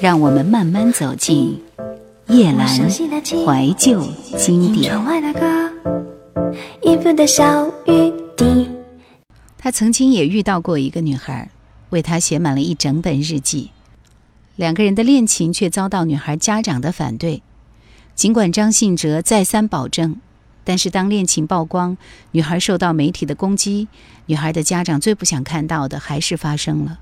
让我们慢慢走进叶阑怀旧经典。他曾经也遇到过一个女孩，为他写满了一整本日记。两个人的恋情却遭到女孩家长的反对。尽管张信哲再三保证，但是当恋情曝光，女孩受到媒体的攻击，女孩的家长最不想看到的还是发生了。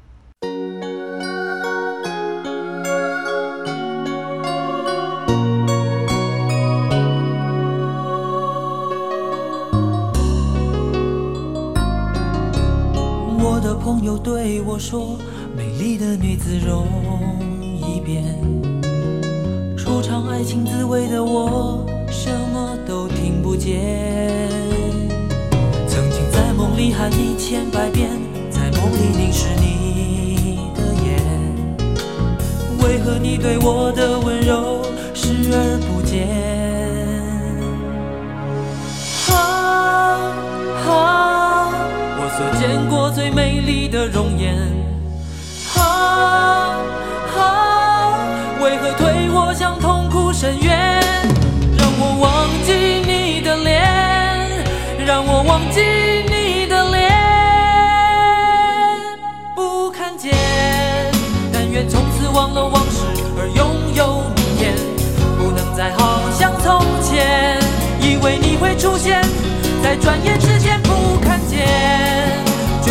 我的朋友对我说：“美丽的女子容易变。”初尝爱情滋味的我，什么都听不见。曾经在梦里喊你千百遍，在梦里凝视你的眼，为何你对我的温柔视而不见？啊啊，所见过最美丽的容颜。啊啊，为何推我向痛苦？深渊，让我忘记你的脸，让我忘记你的脸，不看见。但愿从此忘了往事，而拥有明天，不能再好像从前。以为你会出现在转眼，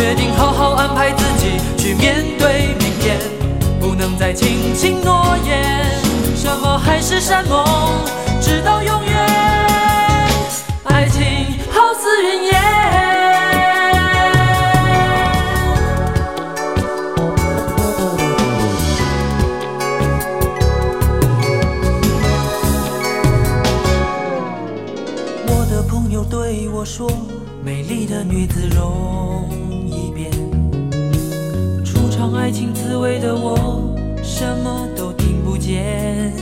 决定好好安排自己去面对明天，不能再轻轻诺言。什么海誓山盟，直到永远。爱情好似云烟。我的朋友对我说，美丽的女子容。爱情滋味的我，什么都听不见。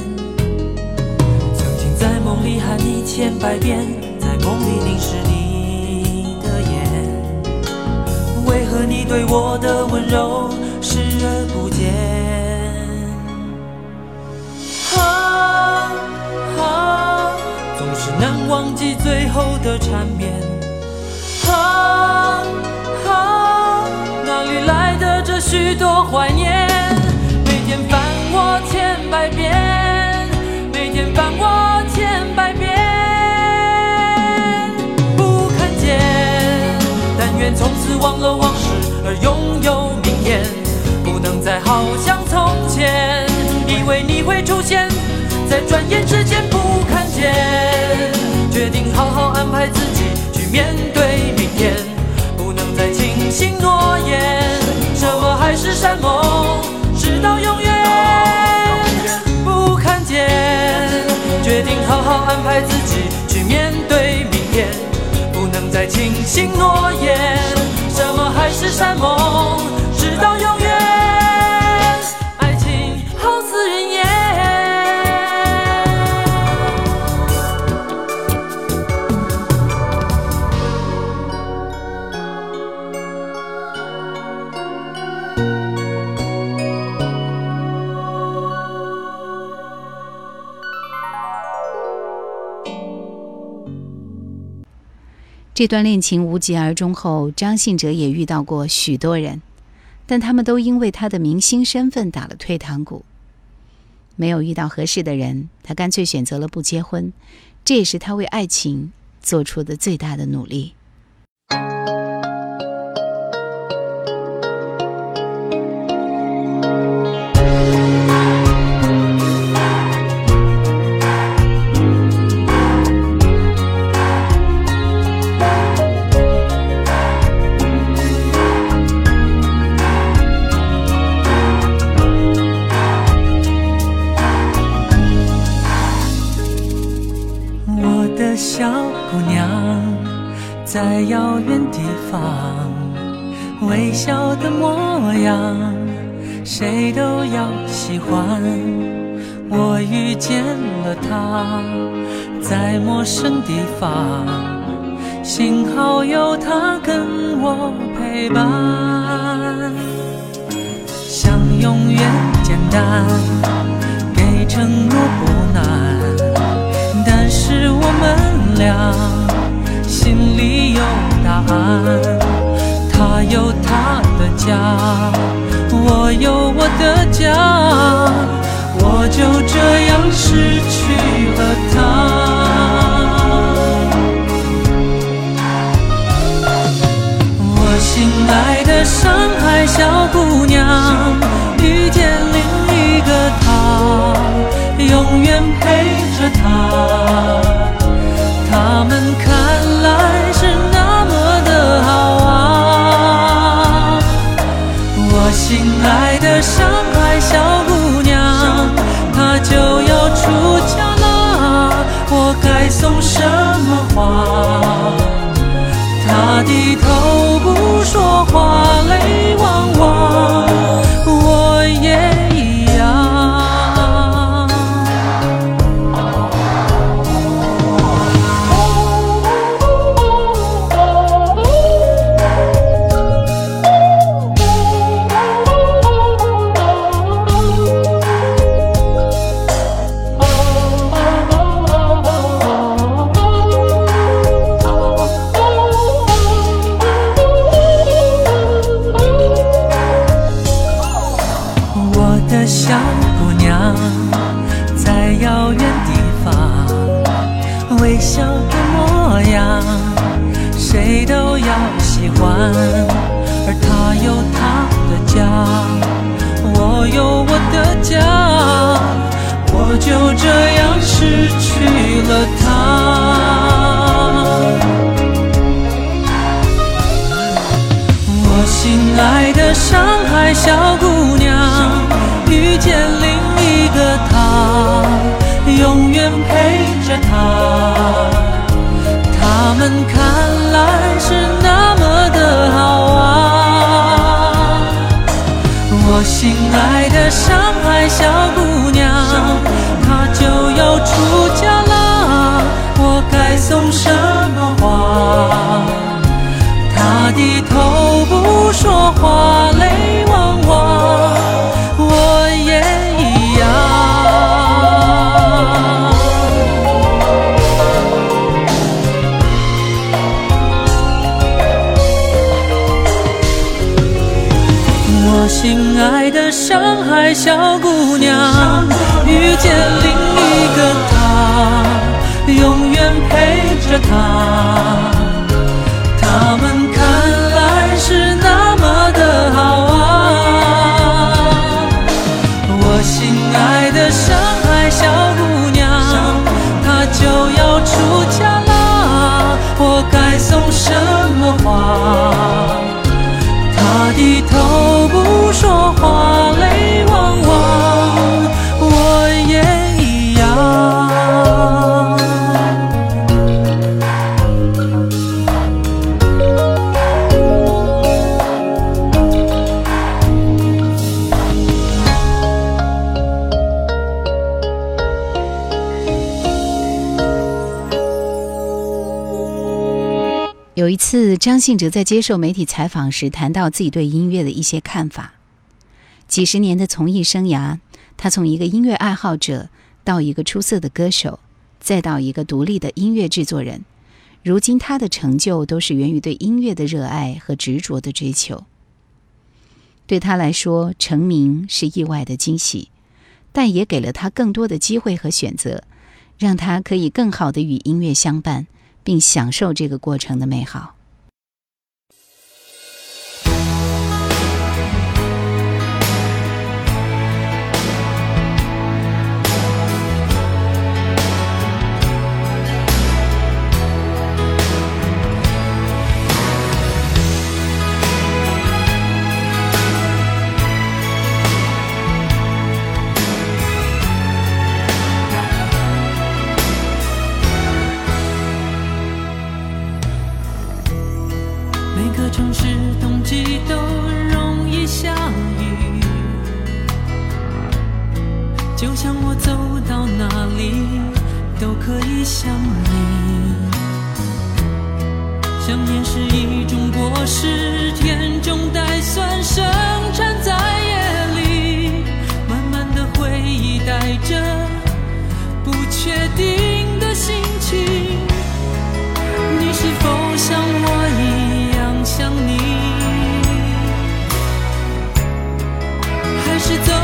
曾经在梦里喊你千百遍，在梦里凝视你的眼，为何你对我的温柔视而不见？啊啊，总是难忘记最后的缠绵。啊，许多怀念？每天烦我千百遍，每天烦我千。百遍，不看见。但愿从此忘了往事，而拥有明天。不能再好像从前，以为你会出现在转眼之间，不看见。决定好好安排自己去面对明天，海誓山盟，直到永远，不看见。决定好好安排自己去面对明天，不能再轻信诺言。什么海誓山盟，这段恋情无疾而终后，张信哲也遇到过许多人，但他们都因为他的明星身份打了退堂鼓。没有遇到合适的人，他干脆选择了不结婚，这也是他为爱情做出的最大的努力。在遥远地方，微笑的模样，谁都要喜欢。我遇见了他，在陌生地方，幸好有他跟我陪伴，想永远。简单，给承诺不难，但是我们俩心里有答案。他有他的家，我有我的家，我就这样失去了他。我心爱的上海小姑娘，遇见另一个他，永远陪着他。爱的上海小姑娘，遇见另一个他，永远陪着她。他们看来是那么的好啊。我心爱的上海小姑娘，她就要出嫁啦，我该送什么花？他低头不说话，泪汪汪，我也一样。我心爱的上海小姑娘，遇见另一个他，永远陪着她。他们花？她次，张信哲在接受媒体采访时谈到自己对音乐的一些看法。几十年的从艺生涯，他从一个音乐爱好者到一个出色的歌手，再到一个独立的音乐制作人。如今，他的成就都是源于对音乐的热爱和执着的追求。对他来说，成名是意外的惊喜，但也给了他更多的机会和选择，让他可以更好的与音乐相伴。并享受这个过程的美好。城市冬季都容易下雨，就像我走到哪里都可以想你。想念是一种果实，甜中带酸，生产在夜里，满满的回忆带着不确定的心情。你是否像我一样？想你。还是走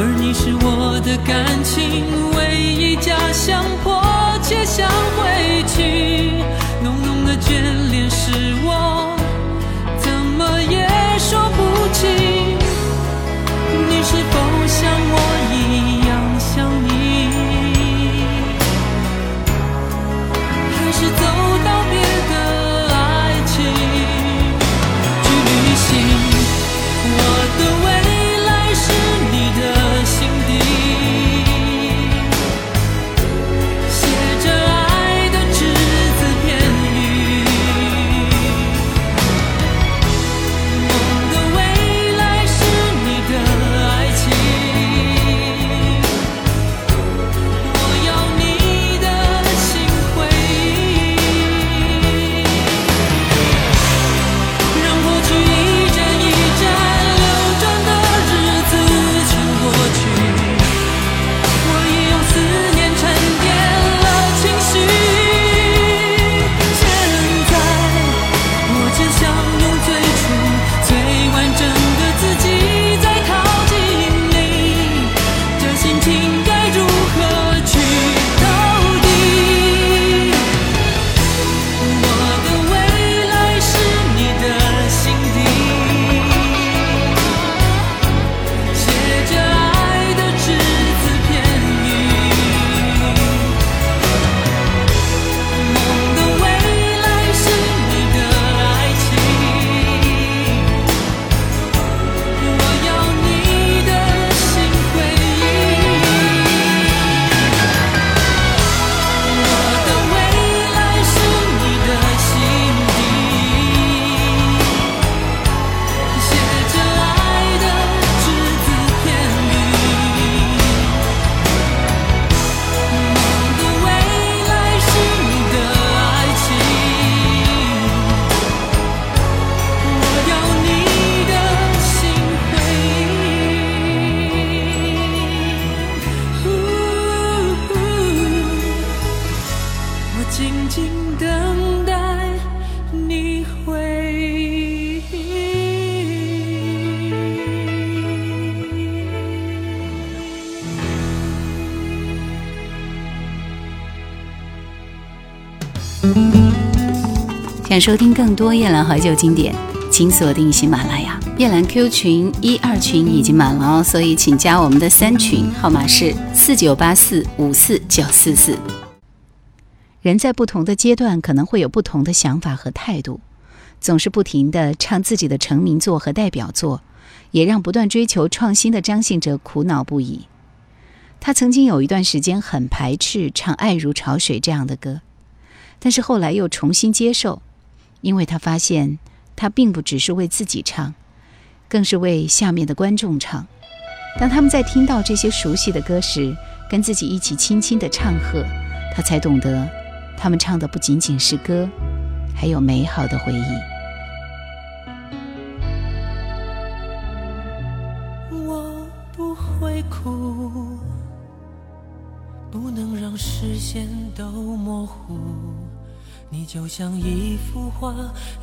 而你是我的感情唯一家乡，迫切想回去。浓浓的眷恋是我怎么也说不清。收听更多夜兰怀旧经典，请锁定喜马拉雅。夜兰 Q 群一二群已经满了哦，所以请加我们的三群，号码是四九八四五四九四四。人在不同的阶段可能会有不同的想法和态度，总是不停地唱自己的成名作和代表作，也让不断追求创新的张信哲苦恼不已。他曾经有一段时间很排斥唱《爱如潮水》这样的歌，但是后来又重新接受，因为他发现他并不只是为自己唱，更是为下面的观众唱。当他们在听到这些熟悉的歌时，跟自己一起轻轻地唱和，他才懂得，他们唱的不仅仅是歌，还有美好的回忆。我不会哭，不能让视线都模糊。你就像一幅画，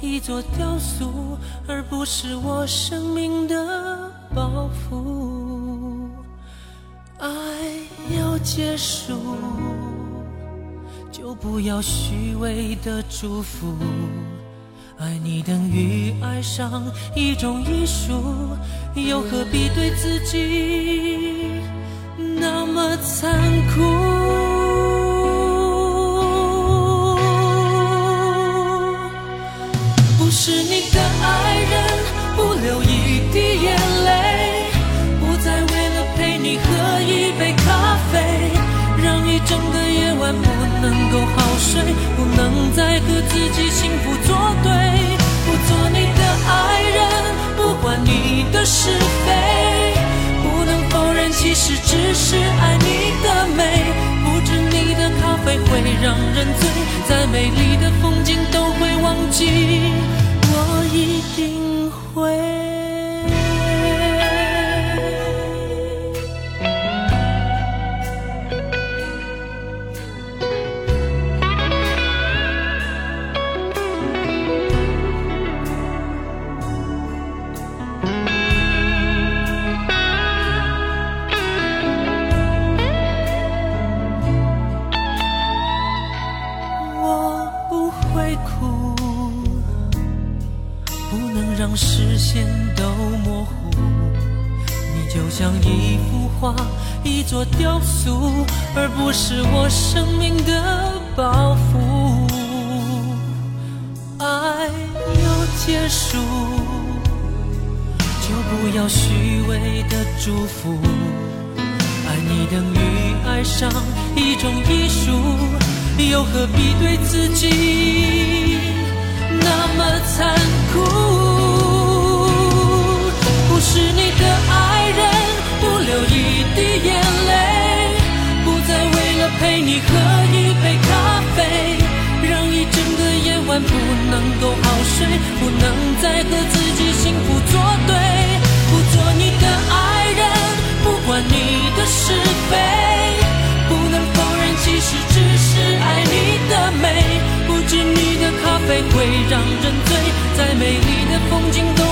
一座雕塑，而不是我生命的包袱。爱要结束，就不要虚伪的祝福。爱你等于爱上一种艺术，又何必对自己那么残酷？整个夜晚不能够好睡，不能再和自己幸福作对，不做你的爱人，不管你的是非，不能否认其实只是爱你的美，不止你的咖啡会让人醉，再美丽的风景都会忘记，我一定会。祝福。爱你等于爱上一种艺术，又何必对自己那么残酷？不是你的爱人，不流一滴眼泪，不再为了陪你喝一杯咖啡，让一整个夜晚不能够好睡，不能再和自己幸福作对，是非，不能否认其实只是爱你的美，不知你的咖啡会让人醉，再美丽的风景都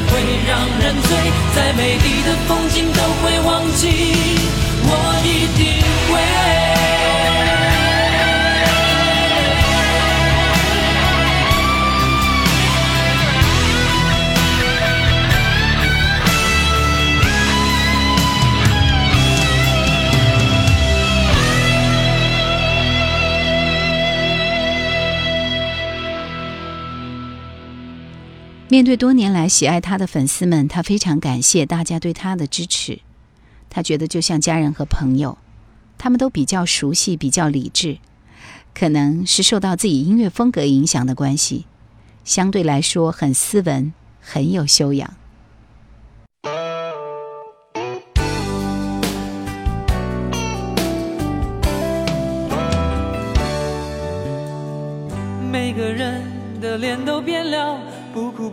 会让人醉，在美丽的风面对多年来喜爱他的粉丝们，他非常感谢大家对他的支持。他觉得就像家人和朋友，他们都比较熟悉，比较理智，可能是受到自己音乐风格影响的关系，相对来说很斯文，很有修养。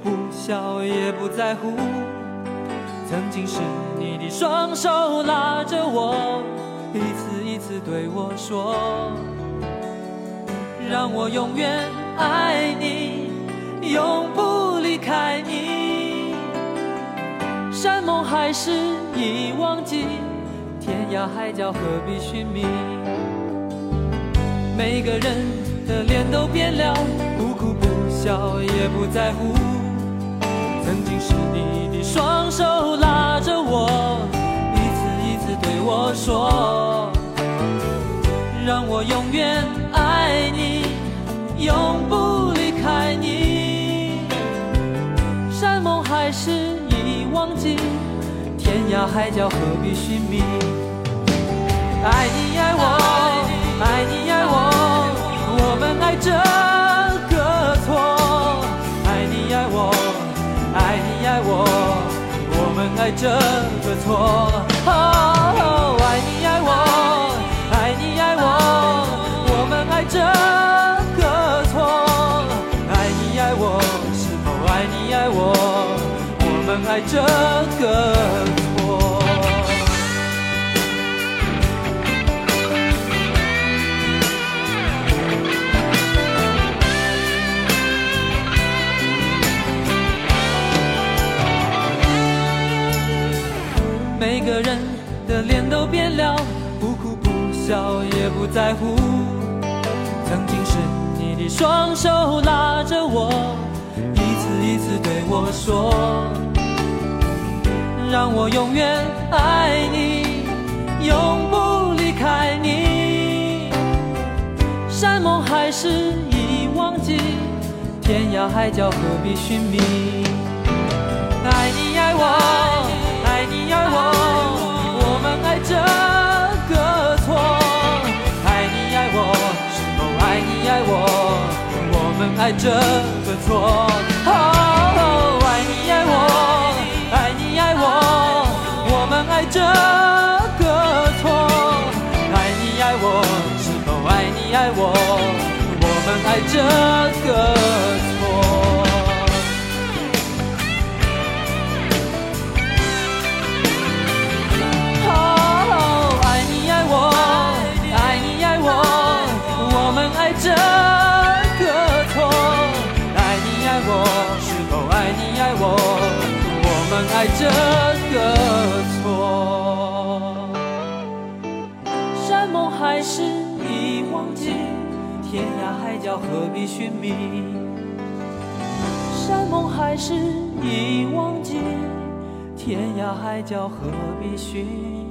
不笑也不在乎。曾经是你的双手拉着我，一次一次对我说，让我永远爱你，永不离开你。山盟海誓已忘记，天涯海角何必寻觅？每个人的脸都变了，不哭不笑也不在乎。是你的双手拉着我，一次一次对我说，让我永远爱你，永不离开你。山盟海誓已忘记，天涯海角何必寻觅？爱你爱我，爱你爱我，我们爱这我，我们爱这个错。哦，爱你爱我，爱你爱我，我们爱这个错。爱你爱我，是否爱你爱我，我们爱这个不在乎。曾经是你的双手拉着我，一次一次对我说，让我永远爱你，永不离开你。山盟海誓已忘记，天涯海角何必寻觅？爱你爱我，爱你爱我，我们爱着爱这个错。爱你爱我爱你爱我我们爱这个错。爱你爱我是否爱你爱我？我们爱这个这个错。山盟海誓已忘记，天涯海角何必寻觅？山盟海誓已忘记。天涯海角何必寻？